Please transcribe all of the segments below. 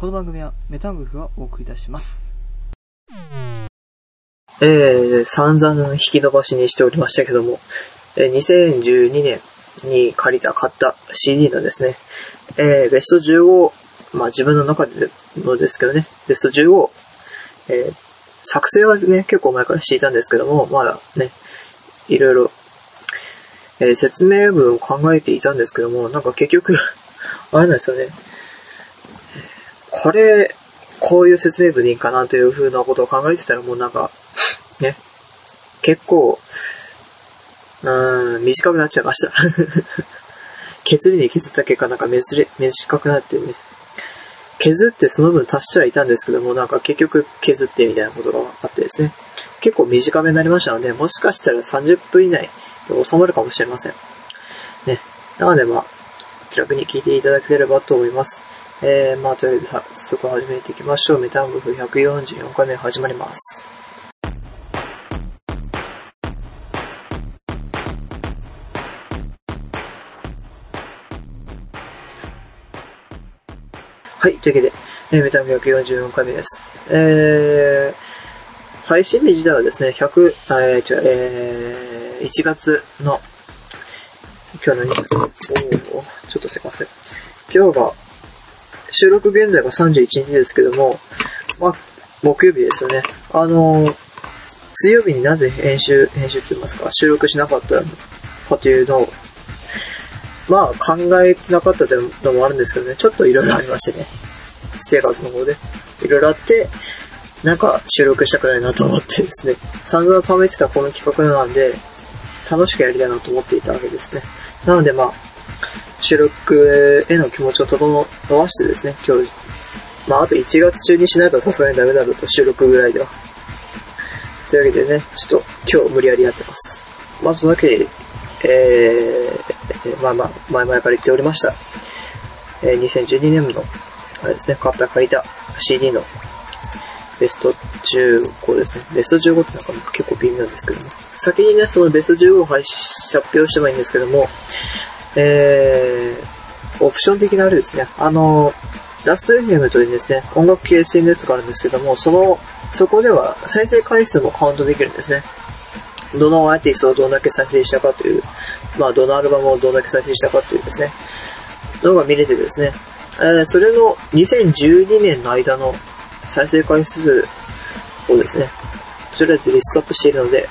この番組はメタングフがお送りいたします。えー、散々引き伸ばしにしておりましたけども、えー2012年に借りた、買った CD のですね、えーベスト15、まあ自分の中でのですけどね、ベスト15、えー作成はね、結構前からしていたんですけども、まだね、いろいろ、えー説明文を考えていたんですけども、なんか結局、あれなんですよね、これ、こういう説明文でいいかなという風なことを考えてたらもうなんか、ね、結構、うーん、短くなっちゃいました。削りに削った結果なんかめずれ短くなってね、削ってその分足してはいたんですけども、なんか結局削ってみたいなことがあってですね、結構短めになりましたので、もしかしたら30分以内で収まるかもしれません。ね。なのでまあ、気楽に聞いていただければと思います。えー、まあとりあえず早速始めていきましょう。メタングフ144回目始まります。はい、というわけで、えーメタング144回目です。えー、配信日自体はですね、100、えー、違う、えー、1月の、今日何おちょっとすいませ。今日が、収録現在が31日ですけども、まあ、木曜日ですよね。あのー水曜日になぜ編集、編集って言いますか、収録しなかったのかというのを、まあ考えてなかったというのもあるんですけどね、ちょっといろいろありましてね。生活の方で。いろいろあって、なんか収録したくないなと思ってですね、散々貯めてたこの企画なんで、楽しくやりたいなと思っていたわけですね。なのでまあ、収録への気持ちを整わしてですね、今日、まああと1月中にしないとさすがにダメだろうと、収録ぐらいでは。というわけでね、ちょっと今日無理やりやってます。まあそのわけで、えー、まあまあ、前々から言っておりました。えー、2012年の、あれですね、買った借りた CD のベスト15ですね。ベスト15ってなんか結構微妙なんですけども。先にね、そのベスト15を発表してもいいんですけども、えー、オプション的なあれですね。あの、ラスト FM というですね、音楽系 SNS があるんですけども、その、そこでは再生回数もカウントできるんですね。どのアーティストをどんだけ再生したかという、まあ、どのアルバムをどんだけ再生したかというですね、のが見れてですね、えーそれの2012年の間の再生回数をですね、とりあえずリストアップしているので、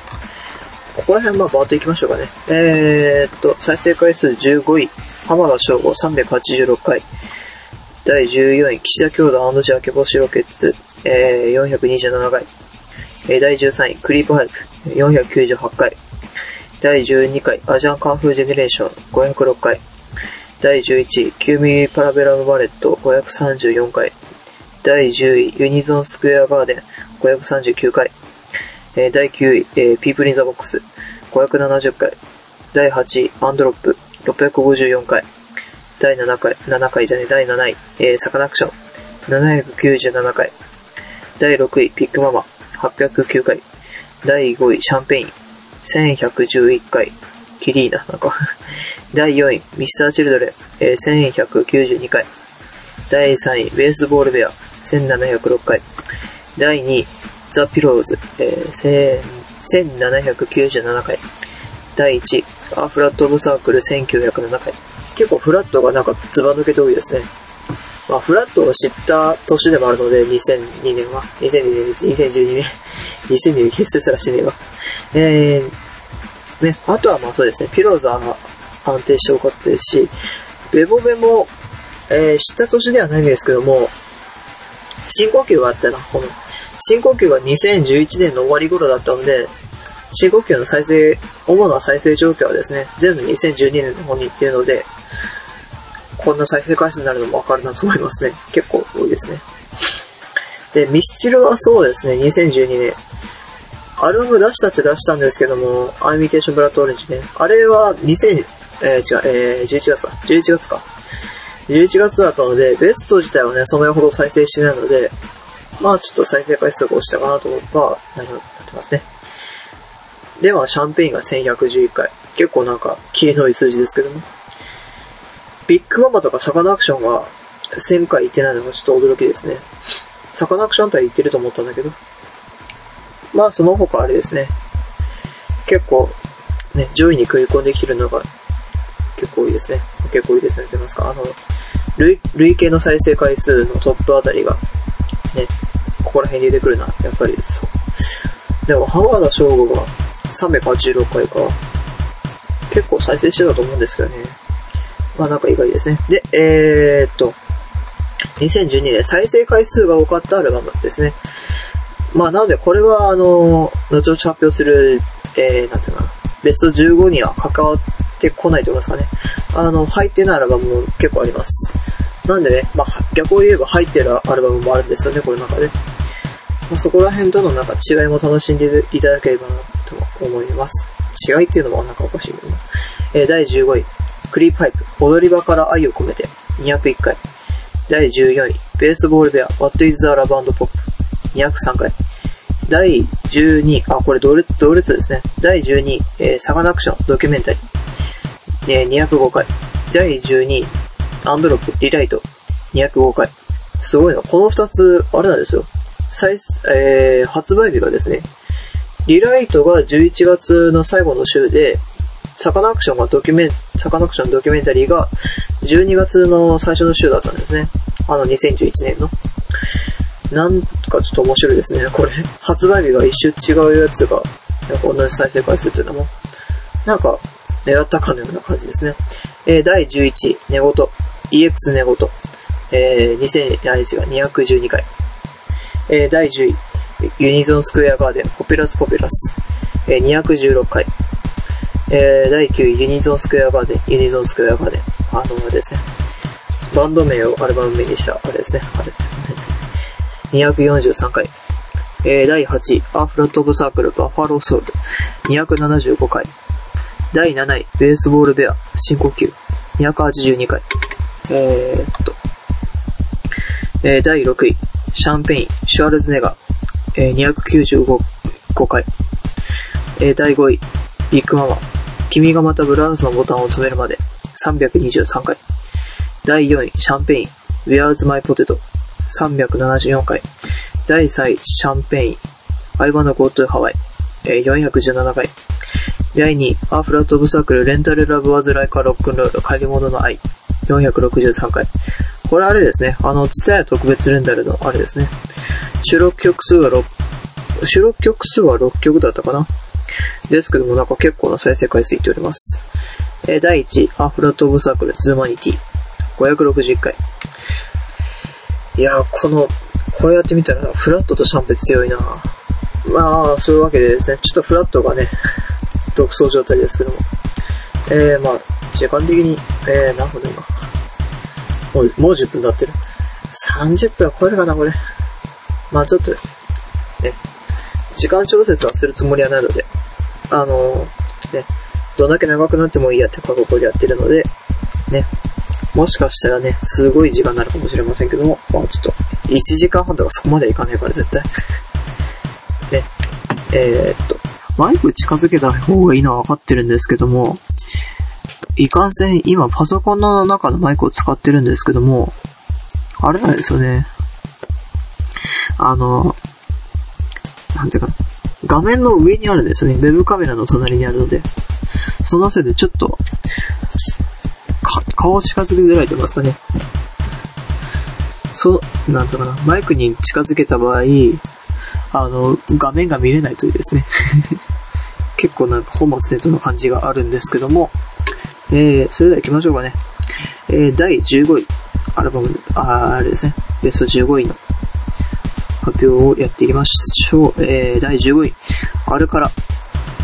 ここら辺まあバーッといきましょうかね。えー、っと、再生回数15位、浜田省吾386回。第14位、岸田兄弟ジャケボシロケッツ、えー、427回。えー第13位、クリープハイプ、498回。第12回、 ASIAN KUNG-FU GENERATION、506回。第11位、9mm Parabellum Bullet、534回。第10位、 UNISON SQUARE GARDEN、539回。えー第9位、えー People In The Box、570回。第8位、 androp、654回。第7回、7回じゃね、第7位、えーサカナクション、797回。第6位、 BIGMAMA、809回。第5位、 Champagne、1111回。キリーナ、なんか。第4位、 Mr.Children、えー1192回。第3位、 Base Ball Bear、1706回。第2位、 the pillows、えー1 0 0 1797回。第1、 a flood of circle 1907回。結構フラットがなんかズバ抜けて多いですね。まあ、フラットを知った年でもあるので、2002年は。2002年、2012年。2002年結成すらしてねえわ。えー、ね、あとはまあそうですね、ピローズは安定して多かったですし、ベボベも、えー知った年ではないんですけども、深呼吸があったな、この。深呼吸が2011年の終わり頃だったので、深呼吸の再生、主な再生状況はですね、全部2012年の方に行っているので、こんな再生回数になるのもわかるなと思いますね。結構多いですね。で、ミスチルはそうですね、2012年。アルバム出したっちゃ出したんですけども、アイミテーションブラッドオレンジね。あれは2000、えー、違う、えー、11月か。11月か。11月だったので、ベスト自体はね、その辺ほど再生してないので、まあちょっと再生回数が落ちたかなと思って、まあ、なるなってますね。で、まあ、シャンペインが1111回。結構なんか、キリのいい数字ですけども。ビッグママとかサカナクションが1000回行ってないのがちょっと驚きですね。サカナクションあたり行ってると思ったんだけど。まあ、その他あれですね。結構、ね、上位に食い込んできてるのが結構多いですね。結構多いですね。と言いますか、あの、累累計の再生回数のトップあたりが、ね、ここら辺に出てくるな、やっぱりそう。でも、浜田省吾が386回か。結構再生してたと思うんですけどね。まあなんか意外ですね。で、えー、っと、2012年再生回数が多かったアルバムですね。まあなのでこれはあの、後々発表する、えー、なんていうかな、ベスト15には関わってこないと思いますかね。あの、入ってないアルバムも結構あります。なんでね、まあ逆を言えば入ってるアルバムもあるんですよね、この中で。まあ、そこら辺とのなんか違いも楽しんでいただければなと思います。違いっていうのもなんかおかしいけどな。えー、第15位、クリープハイプ、踊り場から愛を込めて、201回。第14位、ベースボールベア、What is the Love and Pop、203回。第12位、あ、これ同列同列ですね。第12位、えー、サカナクション、ドキュメンタリー、えー、205回。第12位、アンドロップ、リライト、205回。すごいな。この2つ、あれなんですよ。最、えー、発売日がですね、リライトが11月の最後の週で、サカナクションがドキュメン、サカナクションドキュメンタリーが12月の最初の週だったんですね。あの2011年の。なんかちょっと面白いですね、これ。発売日が一瞬違うやつが、なんか同じ再生回数っていうのも、なんか狙ったかのような感じですね。えー、第11、寝言。EX 寝言。えー、2000、あ、違う、212回。えー、第10位、ユニゾンスクエアガーデン、ポピュラスポピュラス。えー、216回。えー、第9位、ユニゾンスクエアガーデン、ユニゾンスクエアガーデン。あのですね、バンド名をアルバム名にした、あれですね、あれ。243回。えー、第8位、 a flood of circle、 BUFFALO SOUL。275回。第7位、 Base Ball Bear、深呼吸。282回。えー、っと、えー、第6位、 Champagne、 Schwarzenegger、えー、295回。第5位、 BIGMAMA、君がまたブラウスのボタンを止めるまで、323回。第4位、 Champagne、Where's My Potato、374回。第3位、 Champagne、I Wanna Go to Hawaii、417回。第2位、 a flood of circle、レンタル Love was like a rock'n'roll、借り物の愛、463回。これあれですね、あの、ツタヤ特別レンタルのあれですね。収録曲数は6、収録曲数は6曲だったかなですけどもなんか結構な再生回数いっております。え、第1位、 a flood of circle ZOOMANITY。561回。いやー、この、これやってみたら、フラッドとシャンペ強いなまあ、そういうわけでですね、ちょっとフラッドがね、独走状態ですけども。えー、まあ、時間的に、えー、何分だ今？もう、もう10分経ってる。30分は超えるかな、これ。まあちょっと、ね、時間調節はするつもりはないので、あのー、ね、どんだけ長くなってもいいやって覚悟でやってるので、ね、もしかしたらね、すごい時間になるかもしれませんけども、まあちょっと、1時間半とかそこまでいかないから絶対。ね、えー、っと、マイク近づけた方がいいのは分かってるんですけども、いかんせん今パソコンの中のマイクを使ってるんですけども、あれなんですよね。あの、なんていうか、画面の上にあるんですよね。ウェブカメラの隣にあるので。そのせいでちょっと、顔近づけづらいと言いますかね。そう、なんとかな。マイクに近づけた場合、あの、画面が見れないというですね。結構なんか本末転倒な感じがあるんですけども、えー、それでは行きましょうかね。えー、第15位、アルバム、ああれですね、ベスト15位の発表をやっていきましょう。えー、第15位、アルカラ、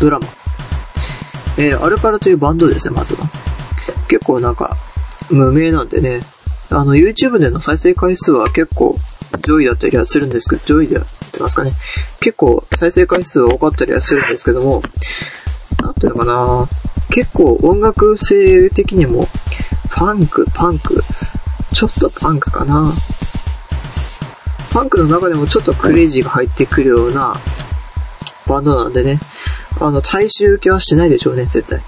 ドラマ。えー、アルカラというバンドですね、まずは。結構なんか、無名なんでね、あの、YouTube での再生回数は結構上位だったりはするんですけど、上位でやってますかね。結構再生回数は多かったりはするんですけども、なんていうのかな結構音楽性的にも、ファンク、パンク、ちょっとパンクかなパンクの中でもちょっとクレイジーが入ってくるようなバンドなんでね、あの、大衆受けはしないでしょうね、絶対。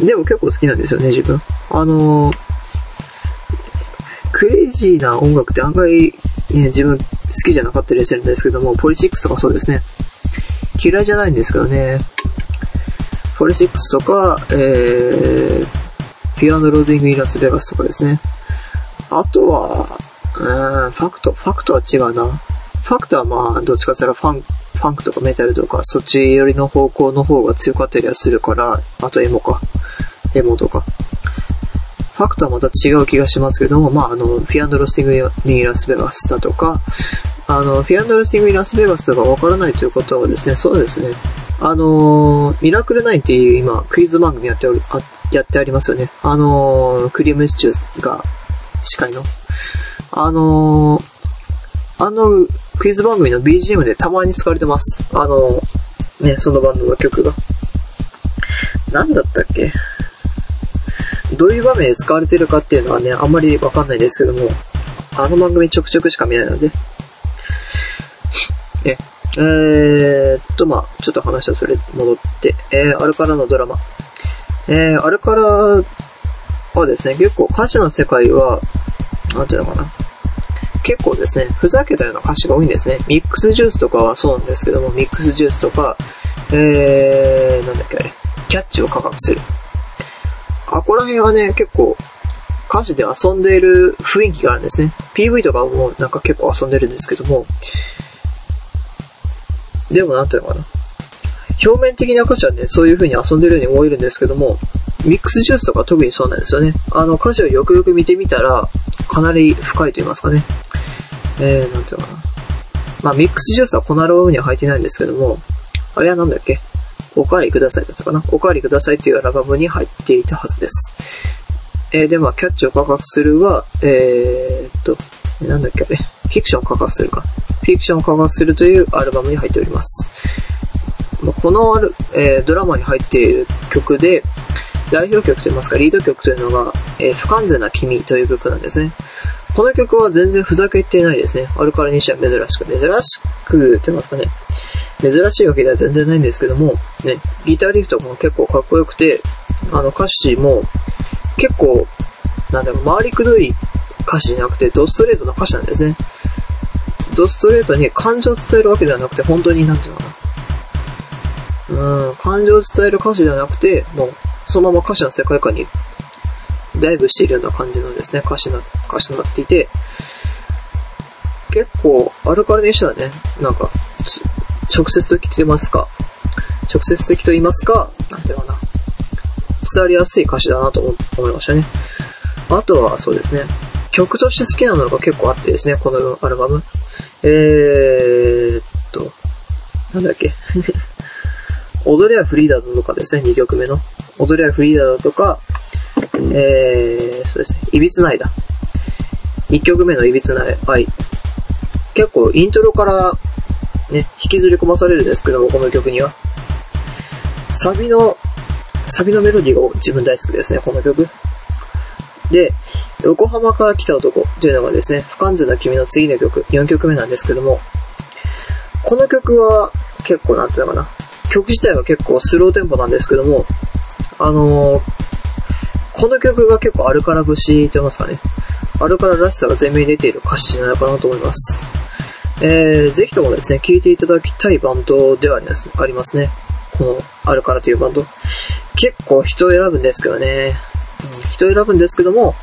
でも結構好きなんですよね、自分。あのー、クレイジーな音楽って案外、ね、自分好きじゃなかったりするんですけども、ポリシックスとかそうですね。嫌いじゃないんですけどね。ポリシックスとか、えー、ピュアノローディングイラスベガスとかですね。あとは、うん、ファクト、ファクトは違うな。ファクトはまあ、どっちかって言ったらファン、ファンクとかメタルとか、そっち寄りの方向の方が強かったりはするから、あとエモか。エモとか。ファクトはまた違う気がしますけども、まあ、あの、フィアンドロスティングにラスベガスだとか、あの、フィアンドロスティングにラスベガスがわからないということはですね、そうですね。あのーミラクル9っていう今、クイズ番組やっておる、あやってありますよね。あのークリームシチューが司会の。あのーあの、クイズ番組の BGM でたまに使われてます。あのーね、そのバンドの曲が。なんだったっけ？どういう場面で使われてるかっていうのはね、あんまりわかんないですけども、あの番組ちょくちょくしか見ないので。え、えー、っと、まあちょっと話はそれ戻って、えー、あれからのドラマ。えー、あれからはですね、結構歌詞の世界は、なんていうのかな。結構ですね、ふざけたような歌詞が多いんですね。ミックスジュースとかはそうなんですけども、ミックスジュースとか、えー、なんだっけあれ、キャッチを価格する。あ、ここら辺はね、結構、歌詞で遊んでいる雰囲気があるんですね。PV とかもなんか結構遊んでるんですけども、でもなんていうのかな。表面的な歌詞はね、そういう風に遊んでるように思えるんですけども、ミックスジュースとか特にそうなんですよね。あの歌詞をよくよく見てみたら、かなり深いと言いますかね。えー、なんていうのかな。まあ、ミックスジュースはこのアルバムには入ってないんですけども、あれはなんだっけ？おかわりくださいだったかな？おかわりくださいっていうアルバムに入っていたはずです。えー、で、まあ、キャッチを価格するは、えー、っと、なんだっけあれ、フィクションを価格するか。フィクションを価格するというアルバムに入っております。このある、えー、ドラマに入っている曲で、代表曲といいますか、リード曲というのが、えー、不完全な君という曲なんですね。この曲は全然ふざけてないですね。アルカラにしては珍しく。珍しく、って言いますかね。珍しいわけでは全然ないんですけども、ね、ギターリフトも結構かっこよくて、あの歌詞も結構、なんだろう、回りくどい歌詞じゃなくて、ドストレートな歌詞なんですね。ドストレートに感情を伝えるわけではなくて、本当になんていうのかな。うん、感情を伝える歌詞ではなくて、もう、そのまま歌詞の世界観にダイブしているような感じのですね、歌詞な、歌詞となっていて、結構、アルカルにしてはね、なんか、直接的と言いますか、直接的と言いますか、なんていうのかな、伝わりやすい歌詞だなと思いましたね。あとは、そうですね、曲として好きなのが結構あってですね、このアルバム。えーっと、なんだっけ。踊りはフリーダーだとかですね、2曲目の。踊りはフリーダーだとか、えー、そうですね、いびつないだ。1曲目のいびつない愛。結構イントロからね、引きずり込まされるんですけども、この曲には。サビの、サビのメロディーが自分大好きですね、この曲。で、横浜から来た男というのがですね、不完全な君の次の曲、4曲目なんですけども、この曲は結構なんていうのかな、曲自体は結構スローテンポなんですけども、あのー、この曲が結構アルカラ節って言いますかね。アルカラらしさが前面に出ている歌詞じゃないかなと思います。えー、ぜひともですね、聴いていただきたいバンドではありありますね。このアルカラというバンド。結構人を選ぶんですけどね。人を選ぶんですけども、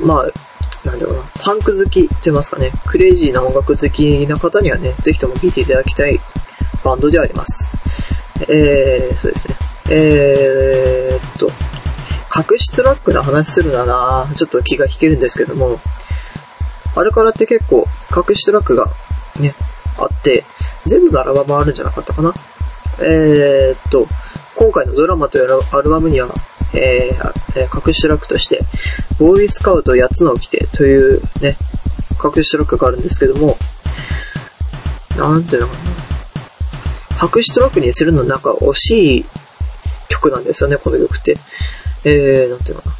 まあ、なんだろうな、パンク好きって言いますかね、クレイジーな音楽好きな方にはね、ぜひとも聴いていただきたいバンドであります。えー、そうですね。えー、っと、隠しトラックの話するなら、ちょっと気が引けるんですけども、あれからって結構隠しトラックがね、あって、全部のアルバムあるんじゃなかったかな。えー、っと、今回のドラマというアルバムには、えー、隠しトラックとして、ボーイスカウト8つの掟というね、隠しトラックがあるんですけども、なんていうのかな。隠しトラックにするのなんか惜しい曲なんですよね、この曲って。えー、なんていうのかな。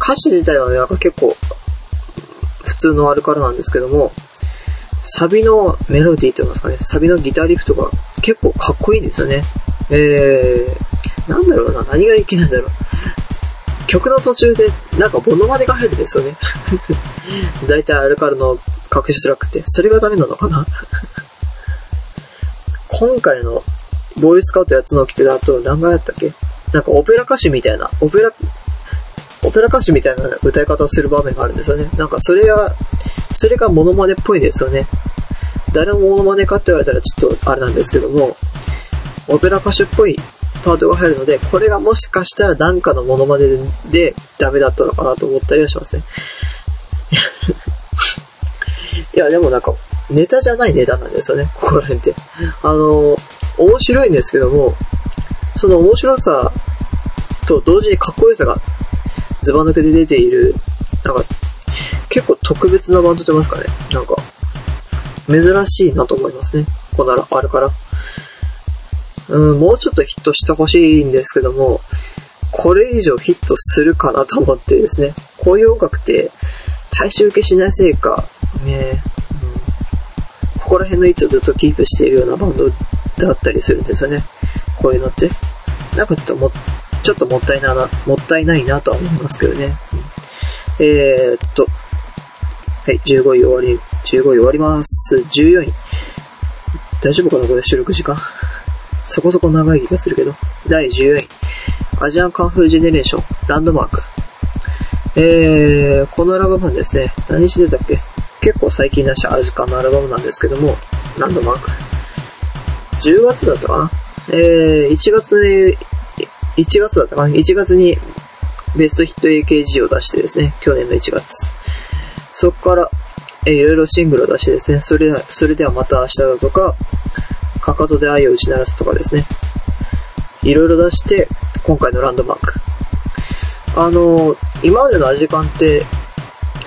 歌詞自体はね、なんか結構、普通のあるからなんですけども、サビのメロディーと言いますかね、サビのギターリフトが結構かっこいいんですよね。えー、なんだろうな、何がいけないんだろう。曲の途中でなんかモノマネが入るんですよね。大体アルカルの隠しトラックって。それがダメなのかな今回のボーイスカウトやつの起きてだと何回やったっけ？なんかオペラ歌手みたいな、オペラ、オペラ歌手みたいな歌い方をする場面があるんですよね。なんかそれが、それがモノマネっぽいですよね。誰のモノマネかって言われたらちょっとあれなんですけども、オペラ歌手っぽいパートが入るので、これがもしかしたらなんかのモノマネでダメだったのかなと思ったりはしますね。いや、でもなんか、ネタじゃないネタなんですよね、ここら辺って。あの、面白いんですけども、その面白さと同時にかっこよさがズバ抜けで出ている、なんか、結構特別なバンドと言いますかね？なんか、珍しいなと思いますね。こんならあるから。うん、もうちょっとヒットしてほしいんですけども、これ以上ヒットするかなと思ってですね、こういう音楽って大衆受けしないせいか、ね、うん、ここら辺の位置をずっとキープしているようなバンドだったりするんですよね。こういうのって。なんかちょっとも、ちょっともったいな、もったいないなとは思いますけどね。うん、えー、っと、はい、15位終わり、15位終わります。14位。大丈夫かなこれ収録時間。そこそこ長い気がするけど。第14位。アジアンカンフージェネレーション、ランドマーク。えー、このアルバムはですね、何日出たっけ？結構最近出したアジカンのアルバムなんですけども、ランドマーク。10月だったかな？えー、1月に、1月だったかな ?1 月にベストヒット AKG を出してですね、去年の1月。そこから、えー、いろいろシングルを出してですね、それそれではまた明日だとか、かかとで愛を打ち鳴らすとかですね。いろいろ出して、今回のランドマーク。あの、今までのアジカンって、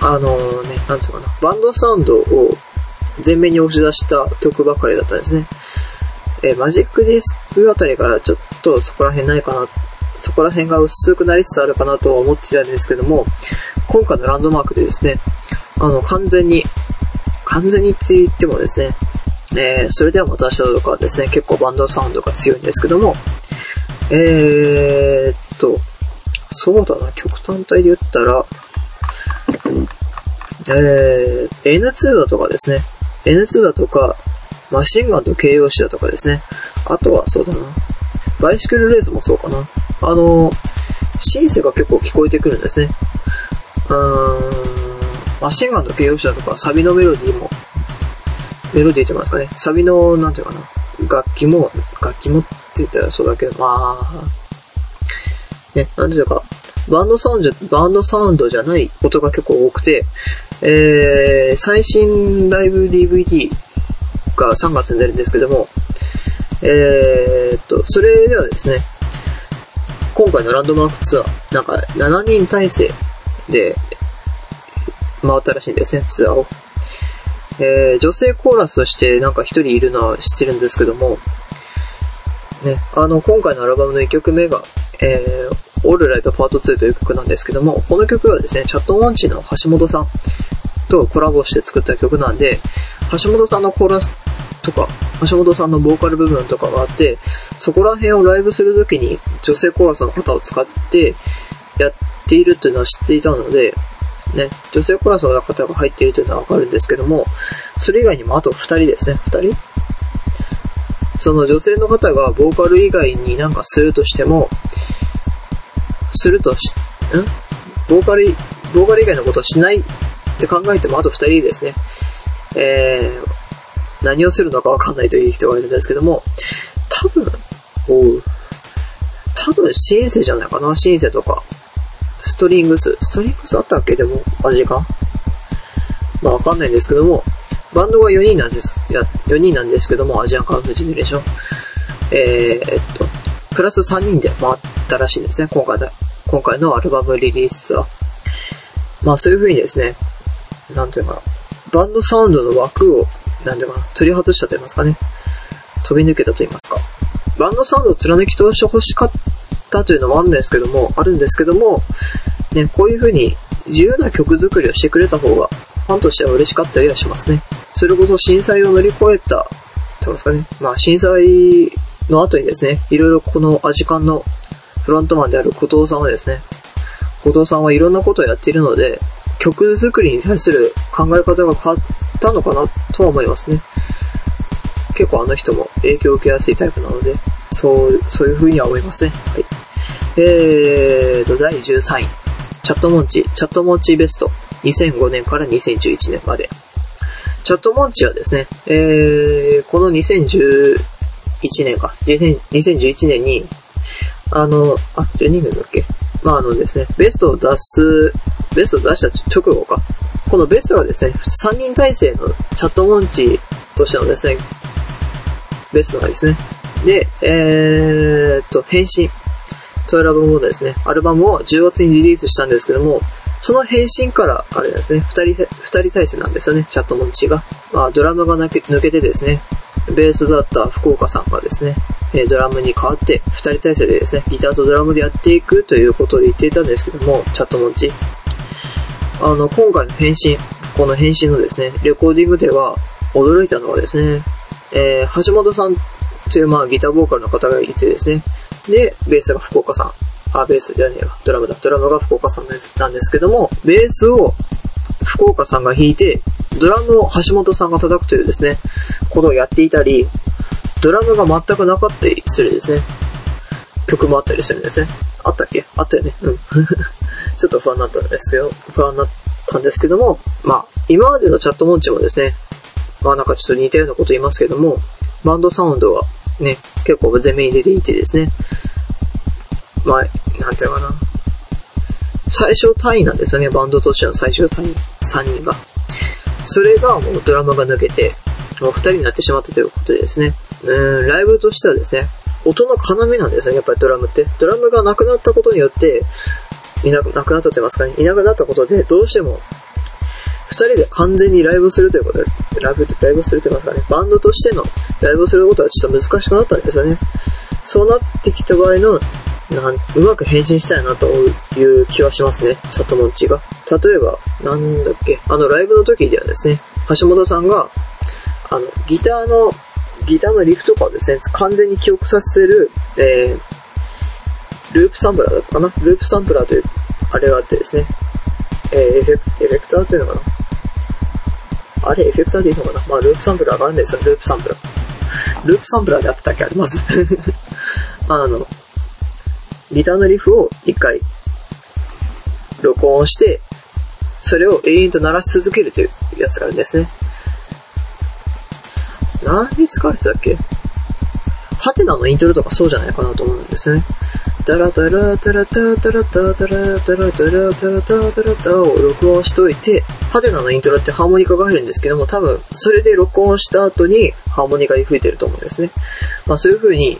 あのね、なんていうかな、バンドサウンドを前面に押し出した曲ばかりだったんですね。えー、マジックディスクあたりからちょっとそこら辺ないかな、そこら辺が薄くなりつつあるかなとは思っていたんですけども、今回のランドマークでですね、あの、完全に、完全にって言ってもですね、えー、それではまた明日とかはですね、結構バンドサウンドが強いんですけども、えー、っと、そうだな、極端体で言ったら、えー、N2 だとかですね、N2 だとか、マシンガンと形容詞だとかですね、あとはそうだな、バイシクルレースもそうかな、あの、シンセが結構聞こえてくるんですね。うーん、マシンガンと形容詞だとか、サビのメロディーもメロディーって言いますかね。サビの、なんていうかな。楽器も、楽器もって言ったらそうだけど、まあ、ね、なんていうか、バンドサウンド、バンドサウンドじゃない音が結構多くて、えー、最新ライブ DVD が3月に出るんですけども、えー、っと、それではですね、今回のランドマークツアー、なんか7人体制で回ったらしいんですね、ツアーを。えー、女性コーラスとしてなんか一人いるのは知ってるんですけども、ね、あの、今回のアルバムの1曲目が、えー、オールライトパート2という曲なんですけども、この曲はですね、チャットモンチの橋本さんとコラボして作った曲なんで、橋本さんのコーラスとか、橋本さんのボーカル部分とかがあって、そこら辺をライブするときに女性コーラスの方を使ってやっているっていうのは知っていたので、ね、女性コラスの方が入っているというのはわかるんですけども、それ以外にもあと2人ですね、2人？その女性の方がボーカル以外になんかするとしても、するとし、ん？ボーカル、ボーカル以外のことをしないって考えてもあと2人ですね。えー、何をするのかわかんないという人がいるんですけども、多分、おう、多分シンセじゃないかな、シンセとか。ストリングス。ストリングスあったっけ？でも、味か？まあわかんないんですけども、バンドが4人なんです。いや、4人なんですけども、アジアンカンフージェネレーション。えー、っと、プラス3人で回ったらしいんですね、今回だ、今回のアルバムリリースは。まあそういう風にですね、なんていうか、バンドサウンドの枠を、なんていうかな、取り外したと言いますかね。飛び抜けたと言いますか。バンドサウンドを貫き通して欲しかったというのもあるんですけども、あるんですけども、ね、こういう風に自由な曲作りをしてくれた方が、ファンとしては嬉しかったりはしますね。それこそ震災を乗り越えた、どうですかね。まあ震災の後にですね、いろいろこのアジカンのフロントマンである後藤さんはですね、後藤さんはいろんなことをやっているので、曲作りに対する考え方が変わったのかなとは思いますね。結構あの人も影響を受けやすいタイプなので、そう、そういう風には思いますね。はい。えーと、第13位。チャットモンチ、チャットモンチベスト。2005年から2011年まで。チャットモンチはですね、えー、この2011年か、2011年に、あの、あ、12年だっけ？まああのですね、ベストを出す、ベストを出した直後か。このベストがですね、3人体制のチャットモンチとしてのですね、ベストがですね。で、えー、っと、変身というアルバムをですね、アルバムを10月にリリースしたんですけども、その変身から、あれですね、二人、二人体制なんですよね、チャットモンチが。まあ、ドラムが抜け抜けてですね、ベースだった福岡さんがですね、えドラムに変わって、二人体制でですね、ギターとドラムでやっていくということを言っていたんですけども、チャットモンチ。あの、今回の変身、この変身のですね、レコーディングでは、驚いたのはですね、えー、橋本さんという、まあ、ギターボーカルの方がいてですね、で、ベースが福岡さん。あ、ベースじゃねえわ。ドラムだ。ドラムが福岡さんなんですけども、ベースを福岡さんが弾いて、ドラムを橋本さんが叩くというですね、ことをやっていたり、ドラムが全くなかったりするですね。曲もあったりするんですね。あったっけ？あったよね。うん。ちょっと不安になったんですけど、不安になったんですけども、まあ、今までのチャットモンチもですね、まあなんかちょっと似たようなこと言いますけども、バンドサウンドはね、結構前面に出ていてですね、まあ、なんていうかな。最小単位なんですよね、バンドとしての最小単位。3人が。それがもうドラムが抜けて、もう2人になってしまったということでですね。うん、ライブとしてはですね、音の要なんですよね、やっぱりドラムって。ドラムがなくなったことによって、いなくなくなったと言いますかね、いなくなったことで、どうしても、2人で完全にライブするということです。ライブ、ライブすると言いますかね、バンドとしてのライブをすることはちょっと難しくなったんですよね。そうなってきた場合のなんうまく変身したいなという気はしますね、チャットモンチが。例えば、なんだっけ、あのライブの時ではですね、橋本さんが、あの、ギターの、ギターのリフとかをですね、完全に記憶させる、えー、ループサンプラーだったかなループサンプラーという、あれがあってですね、えー、エフェクエフェクターというのかなあれ、エフェクターでいいのかな？まあ、ループサンプラーがあるんですよ、ループサンプラー。ループサンプラーでやったっけあります あの、ギターのリフを一回録音して、それを永遠と鳴らし続けるというやつがあるんですね。何に使われてたっけ？ハテナのイントロとかそうじゃないかなと思うんですね。ダラダラダラダダラダダラダラダラダラダダラダを録音しといて、ハテナのイントロってハーモニカが入るんですけども、多分、それで録音した後にハーモニカに吹いてると思うんですね。まあそういう風に、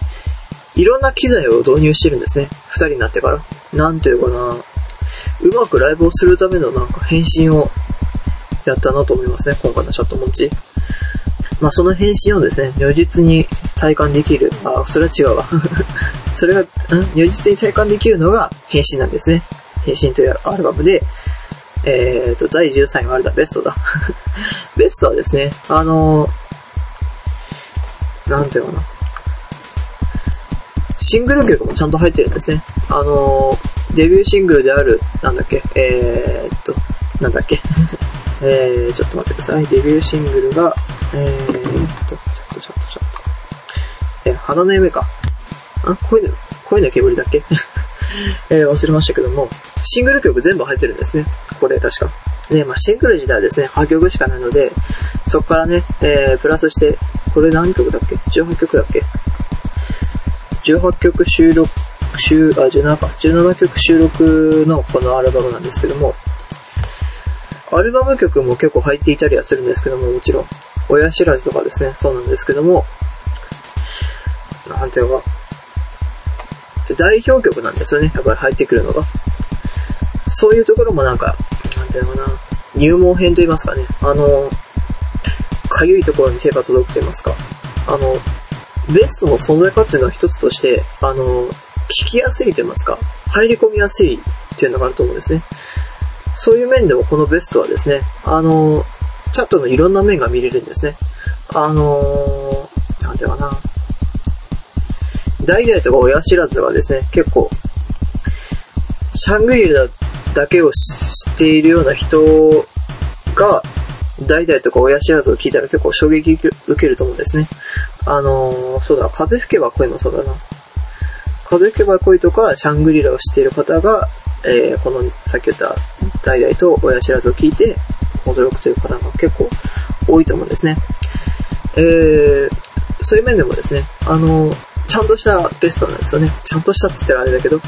いろんな機材を導入してるんですね。二人になってから。なんていうかな、うまくライブをするためのなんか変身をやったなと思いますね。今回のチャットモンチ。まあその変身をですね、如実に体感できる。あ、それは違うわ。それが、うん如実に体感できるのが変身なんですね。変身というアルバムで、えっ、ー、と、第13位はあれだ、ベストだ。ベストはですね、あのー、なんていうのかな。シングル曲もちゃんと入ってるんですね。あのー、デビューシングルである、なんだっけ、えー、っと、なんだっけ。えー、ちょっと待ってください。デビューシングルが、えー、っと、ちょっとちょっとちょっと。えー、花の夢か。あ、恋の、恋の煙だっけ？えー、忘れましたけども、シングル曲全部入ってるんですね。これ確か。で、まあ、シングル自体はですね、8曲しかないので、そこからね、えー、プラスして、これ何曲だっけ ?18 曲だっけ？18曲収録、収、あ、17か、17曲収録のこのアルバムなんですけども、アルバム曲も結構入っていたりはするんですけども、もちろん。親知らずとかですね、そうなんですけども、なんていうか、代表曲なんですよね、やっぱり入ってくるのが。そういうところもなんか、なんていうのかな、入門編と言いますかね、あの、かゆいところに手が届くと言いますか、あの、ベストの存在価値の一つとして、あの、聞きやすいと言いますか、入り込みやすいっていうのがあると思うんですね。そういう面でもこのベストはですね、あの、チャットのいろんな面が見れるんですね。あの、なんていうかな。代々とか親知らずはですね、結構、シャングリラだけを知っているような人が、代々とか親知らずを聞いたら結構衝撃受けると思うんですね。あのー、そうだ、風吹けば恋もそうだな。風吹けば恋とかシャングリラを知っている方が、えー、この、さっき言った代々と親知らずを聞いて驚くという方が結構多いと思うんですね。えー、そういう面でもですね、あのー、ちゃんとしたベストなんですよね。ちゃんとしたっつったらあれだけど、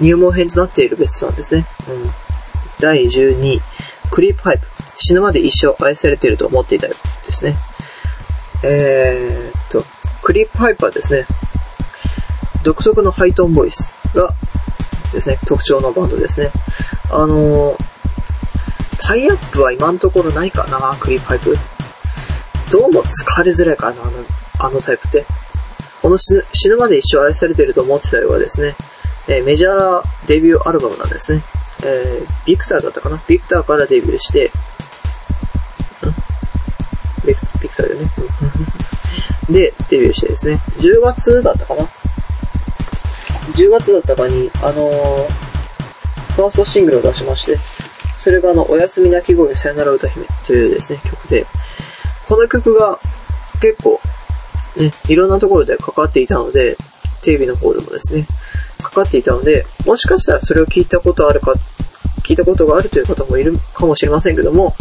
入門編となっているベストなんですね。うん。第12位クリープハイプ。死ぬまで一生愛されていると思っていたよ。ですね。えー、っと、クリープハイプはですね、独特のハイトーンボイスがですね、特徴のバンドですね。あのー、タイアップは今のところないかな、クリープハイプ。どうも疲れづらいかな、あの、あのタイプって。この死ぬまで一生愛されてると思ってたよはですね、えー、メジャーデビューアルバムなんですね。えー、ビクターだったかな？ビクターからデビューして、ん？ビクビクターだよね。で、デビューしてですね、10月だったかな ?10 月だったかに、あのー、ファーストシングルを出しまして、それがあの、おやすみ泣き声さよなら歌姫というですね、曲で、この曲が結構、ね、いろんなところでかかっていたので、テレビの方でもですね、かかっていたので、もしかしたらそれを聞いたことあるか、聞いたことがあるという方もいるかもしれませんけども、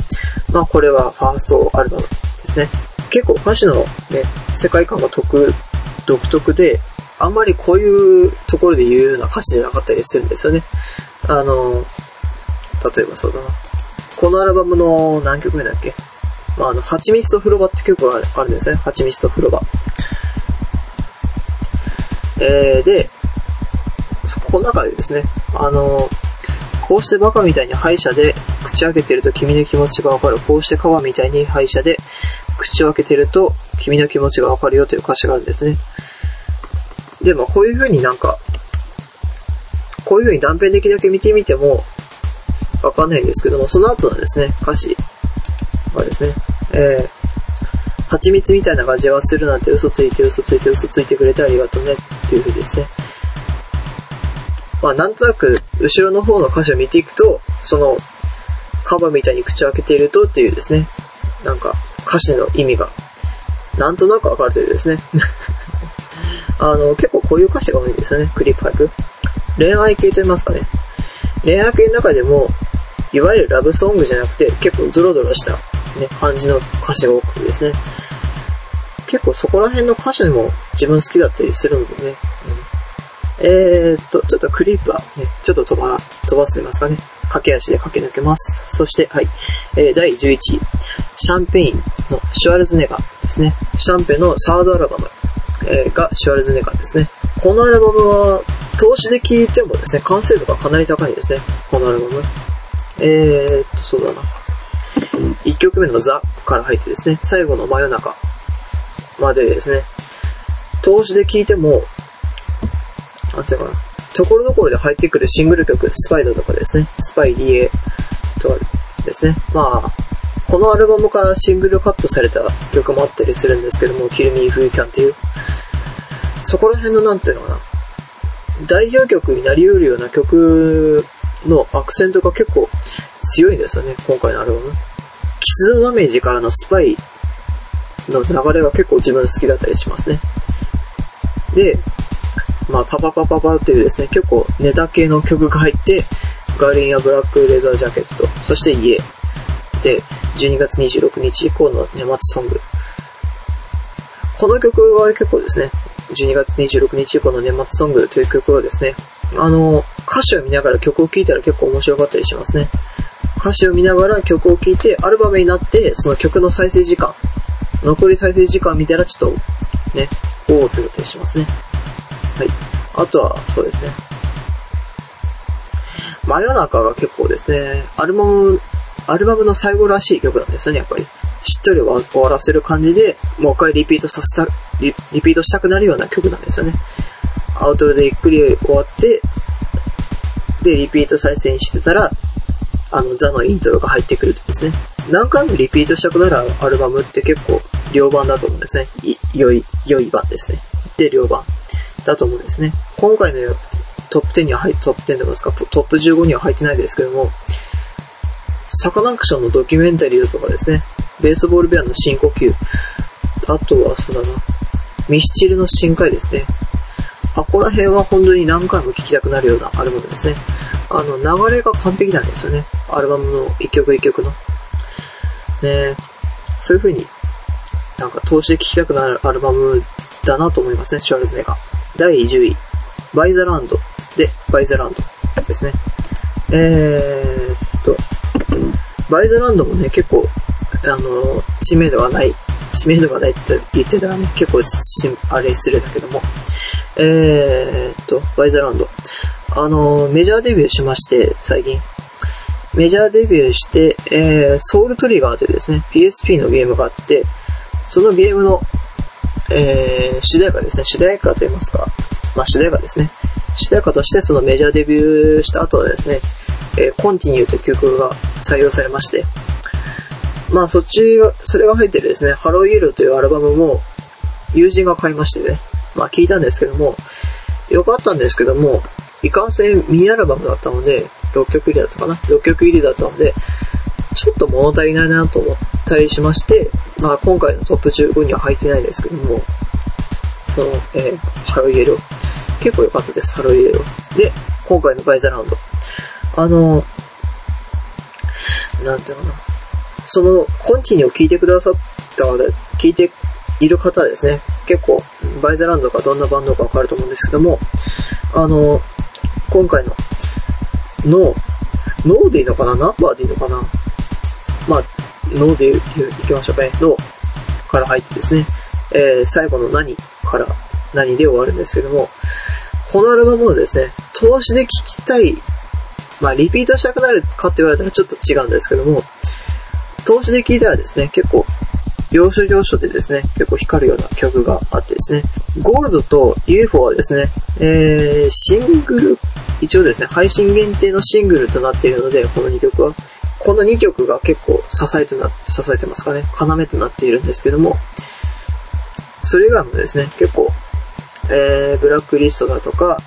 まあこれはファーストアルバムですね。結構歌詞のね、世界観が独特で、あんまりこういうところで言うような歌詞じゃなかったりするんですよね。あの、例えばそうだな。このアルバムの何曲目だっけ？まあ、あの、蜂蜜と風呂場って曲があるんですね。蜂蜜と風呂場。えー、で、この中でですね、あの、こうしてバカみたいに歯医者で口開けてると君の気持ちがわかる。こうして川みたいに歯医者で口を開けてると君の気持ちがわかるよという歌詞があるんですね。で、まあこういう風になんか、こういう風に断片的だけ見てみてもわかんないんですけども、その後のですね、歌詞はですね、えー、蜂蜜みたいな味はするなんて嘘ついて嘘ついて嘘ついてくれてありがとうねっていう風ですね。まあなんとなく後ろの方の歌詞を見ていくと、その、カバみたいに口を開けているとっていうですね、なんか歌詞の意味が、なんとなくわかるというですね。あの、結構こういう歌詞が多いんですよね、クリップハイプ。恋愛系と言いますかね。恋愛系の中でも、いわゆるラブソングじゃなくて、結構ドロドロした、ね、感じの歌詞が多くてですね。結構そこら辺の歌詞も自分好きだったりするのでね。うんえー、っと、ちょっとクリープはね、ちょっと飛ば、飛ばすと言いますかね。駆け足で駆け抜けます。そして、はい。えー、第11位。シャンペインのシュワルズネガですね。シャンペのサードアルバム、えー、がシュワルズネガですね。このアルバムは、投資で聴いてもですね、完成度がかなり高いですね。このアルバム。えー、っと、そうだな。1曲目のザから入ってですね、最後の真夜中までですね、投資で聴いても、なんていうかな。ところどころで入ってくるシングル曲、スパイドとかですね。スパイリエとかですね。まあ、このアルバムからシングルカットされた曲もあったりするんですけども、キルミーフーキャンっていう。そこら辺のなんていうのかな。代表曲になり得るような曲のアクセントが結構強いんですよね、今回のアルバム。キス・ダメージからのスパイの流れが結構自分好きだったりしますね。で、まあ、パパパパパっていうですね、結構ネタ系の曲が入って、ガーリンやブラックレザージャケット、そして家。で、12月26日以降の年末ソング。この曲は結構ですね、12月26日以降の年末ソングという曲はですね、あの、歌詞を見ながら曲を聴いたら結構面白かったりしますね。歌詞を見ながら曲を聴いて、アルバムになって、その曲の再生時間、残り再生時間見たらちょっと、ね、おーってなったりしますね。はい。あとは、そうですね。真夜中が結構ですね、アルバム、アルバムの最後らしい曲なんですよね、やっぱり。しっとり終わらせる感じで、もう一回リピートさせたリ、リピートしたくなるような曲なんですよね。アウトロでゆっくり終わって、で、リピート再生してたら、あの、ザのイントロが入ってくるとですね。何回もリピートしたくなるアルバムって結構、両版だと思うんですね。良い、良い版ですね。で、両版。だと思うんですね。今回のトップ10には入ってトップ10とですか、トップ15には入ってないですけども、サカナクションのドキュメンタリーだとかですね、ベースボールベアの深呼吸、あとはそうだな、ミスチルの深海ですね。あ、こら辺は本当に何回も聴きたくなるようなアルバムですね。あの、流れが完璧なんですよね。アルバムの一曲一曲の。ねそういう風に、なんか通して聴きたくなるアルバムだなと思いますね、シュワルツネガー。第10位、バイザランドで、バイザランドですね。えー、っと、バイザランドもね、結構、あの、知名度がない、知名度がないって言ってたらね、結構しあれ失礼だけども、えー、っと、バイザランド。あの、メジャーデビューしまして、最近。メジャーデビューして、えー、ソウルトリガーというですね、PSP のゲームがあって、そのゲームの、えー、主題歌ですね、主題歌と言いますか、まあ主題歌ですね。主題歌としてそのメジャーデビューした後はですね、えー、コンティニューという曲が採用されまして、まあそっちが、それが入ってるですね、ハローイエローというアルバムも友人が買いましてね、まあ聞いたんですけども、よかったんですけども、いかんせんミニアルバムだったので、6曲入りだったかな ?6 曲入りだったので、ちょっと物足りないなと思ったりしまして、まあ今回のトップ15には入ってないですけども、その、えー、ハロイエロー。結構良かったです、ハロイエロ。で、今回のバイザラウンド。あの、なんていうのかな。その、コンティニューを聞いてくださった方、聞いている方ですね、結構、バイザラウンドがどんなバンドかわかると思うんですけども、あの、今回の、ノー、ノーでいいのかな？ナンバーでいいのかな？まあ、ノーでいきましょうかね。ノーから入ってですね、えー、最後の何から何で終わるんですけども、このアルバムはですね、投資で聴きたい、まあ、リピートしたくなるかって言われたらちょっと違うんですけども、投資で聴いたらですね、結構要所要所でですね、結構光るような曲があってですね、ゴールドと UFO はですね、えー、シングル、一応ですね、配信限定のシングルとなっているので、この2曲は、この2曲が結構支えとな、支えてますかね、要となっているんですけども、それ以外もですね、結構、えー、ブラックリストだとか、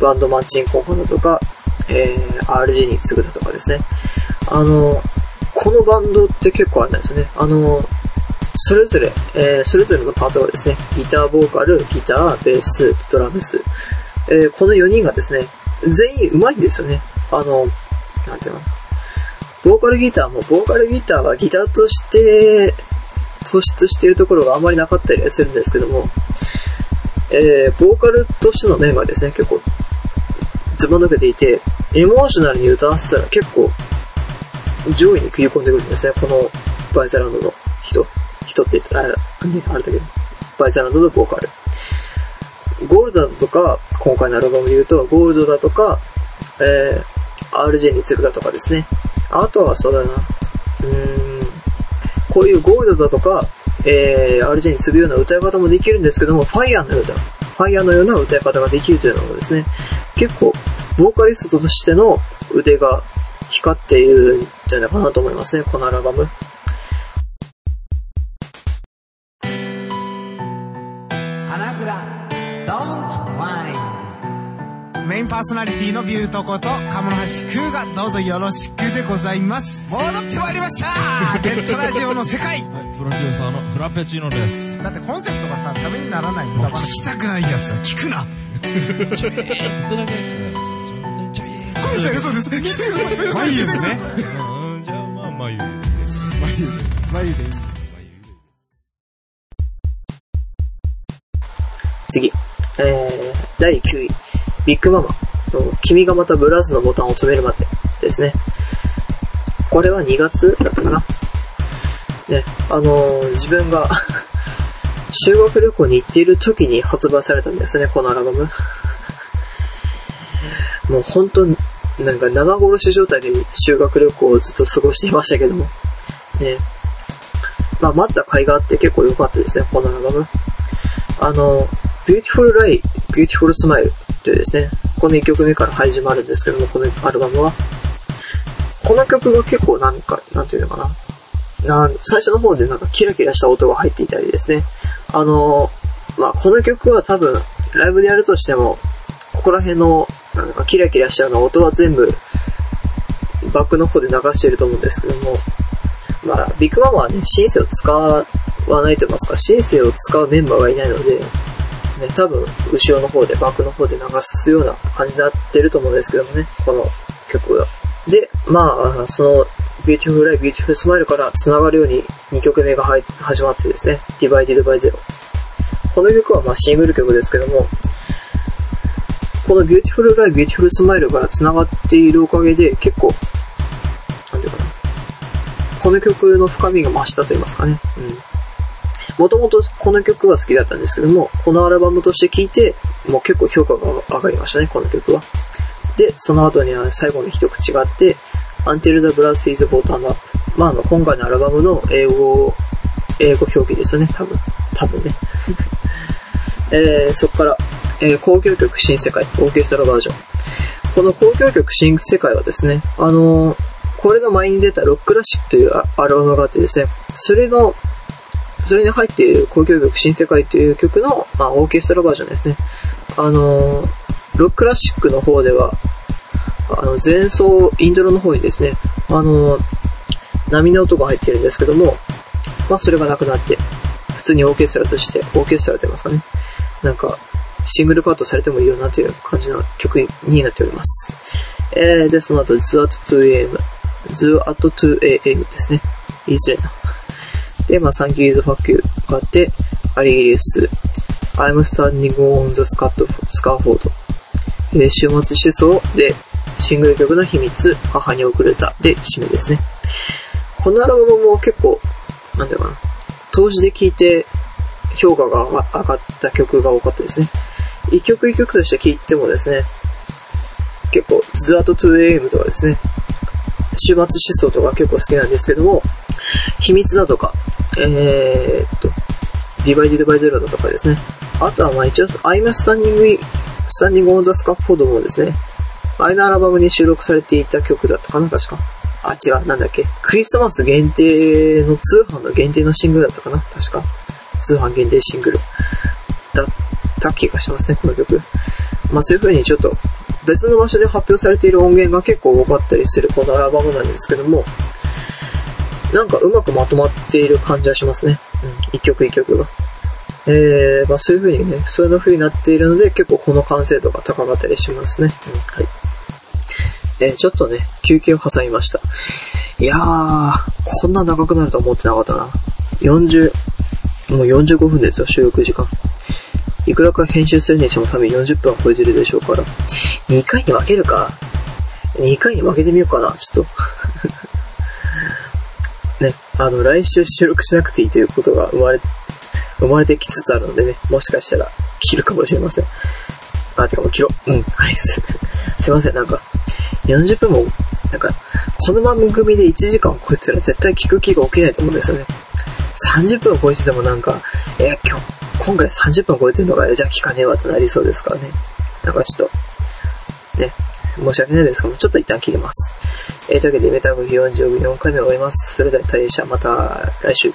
バンドマッチンコンフだとか、えー、RG に次ぐだとかですね。あの、このバンドって結構あるんですよね。あの、それぞれ、えー、それぞれのパートがですね、ギター、ボーカル、ギター、ベース、ドラムス、えー、この4人がですね、全員上手いんですよね。あの、なんていうの？ボーカルギターも、ボーカルギターはギターとして突出しているところがあまりなかったりするんですけども、えー、ボーカルとしての面がですね、結構、ずば抜けていて、エモーショナルに歌わせたら結構、上位に食い込んでくるんですね、このバイザランドの。人。って言ったら、あれだけど、バイザーランドのボーカル。ゴールドだとか、今回のアルバムで言うと、ゴールドだとか、えー、RJ に次ぐだとかですね。あとはそうだな、うーん、こういうゴールドだとか、えー、RJ に次ぐような歌い方もできるんですけども、ファイヤーのような、ファイヤーのような歌い方ができるというのもですね、結構、ボーカリストとしての腕が光っているんじゃないかなと思いますね、このアルバム。メインパーソナリティのビュートこと鴨の橋クーがどうぞよろしくでございます。戻ってまいりました。ネットラジオの世界、はい、プロデューサーのフラペチーノです。だってコンセプトがさためにならない聞きたくないやつは聞くな。ちょいっとだけ。ちょいこれ嘘です眉毛ねじゃあまあ眉です眉毛眉毛です次、えー、第9位。ビッグママの君がまたブラウスのボタンを止めるまでですね。これは2月だったかな。ね、あのー、自分が 修学旅行に行っている時に発売されたんですね、このアルバム。もう本当なんか生殺し状態で修学旅行をずっと過ごしていましたけども。ね。まあ、待った甲斐があって結構良かったですね、このアルバム。あの、Beautiful Lie, Beautiful Smile というですね、この1曲目から始まるんですけども、このアルバムは。この曲が結構なんか、なんていうのかな。な最初の方でなんかキラキラした音が入っていたりですね。あのまあ、この曲は多分、ライブでやるとしても、ここら辺のなんかキラキラしたの音は全部、バックの方で流してると思うんですけども、まあ、ビッグママはね、シンセを使わないと言いますか、シンセを使うメンバーがいないので、ね、多分、後ろの方で、バックの方で流すような感じになってると思うんですけどもね、この曲は。で、まあ、その、Beautiful Life, Beautiful Smile から繋がるように2曲目が始まってですね、Divided by Zero。この曲はまあシングル曲ですけども、この Beautiful Life, Beautiful Smile から繋がっているおかげで結構、なんていうかな、この曲の深みが増したと言いますかね。うん。もともとこの曲は好きだったんですけども、このアルバムとして聴いて、もう結構評価が上がりましたね、この曲は。で、その後には最後の一口があって、Until the Brass is Bottom Up。まあ、あの、今回のアルバムの英語、英語表記ですよね、多分。多分ね。えー、そこから、えー、交響曲新世界、オーケストラバージョン。この交響曲新世界はですね、あのー、これの前に出たロッククラシックというアルバムがあってですね、それの、それに入っている交響曲新世界という曲の、まあ、オーケストラバージョンですね。あのー、ロッククラシックの方では、あの、前奏、イントロの方にですね、あの、波の音が入ってるんですけども、まあそれがなくなって、普通にオーケストラとして、オーケストラと言いますかね。なんか、シングルカットされてもいいよなという感じの曲になっております。えー、で、その後、The at 2am、The at 2am ですね。いづらいな。で、まあ、Thank you, fuck you があって、アリギリス、I'm standing on the scaffold、えー、週末思想で、シングル曲の秘密、母に送る歌で締めですね。このアルバムも結構、なんていうな、当時で聴いて評価が上がった曲が多かったですね。一曲一曲として聴いてもですね、結構、ズアート 2AM とかですね、週末思想とか結構好きなんですけども、秘密だとか、えー、っと、ディバイディドバイゼロだとかですね。あとはまあ一応、I'm standing, standing on the scaffold もですね、前のアルバムに収録されていた曲だったかな、確か。あ、違う、なんだっけ。クリスマス限定の通販の限定のシングルだったかな、確か。通販限定シングル。だった気がしますね、この曲。まあそういう風にちょっと、別の場所で発表されている音源が結構多かったりするこのアルバムなんですけども、なんかうまくまとまっている感じはしますね。うん、一曲一曲が。えー、まあそういう風にね、そういう風になっているので、結構この完成度が高かったりしますね。うん、はい。えー、ちょっとね、休憩を挟みました。いやー、こんな長くなると思ってなかったな。40、もう45分ですよ、収録時間。いくらか編集するにしても多分40分は超えてるでしょうから。2回に分けるか ?2 回に分けてみようかな、ちょっとね、あの、来週収録しなくていいということが生まれ、生まれてきつつあるのでね、もしかしたら切るかもしれません。あ、てかもう切ろう。うん、はい、す、すいません、なんか、40分も、なんか、この番組で1時間を超えてたら絶対聞く気が起きないと思うんですよね。30分を超えててもなんか、え今日、今回30分超えてるのかじゃあ聞かねえわってなりそうですからね。なんかちょっと、ね、申し訳ないですけどちょっと一旦切ります。えー、というわけで、メタブ44回目を終えます。それでは、大社また来週。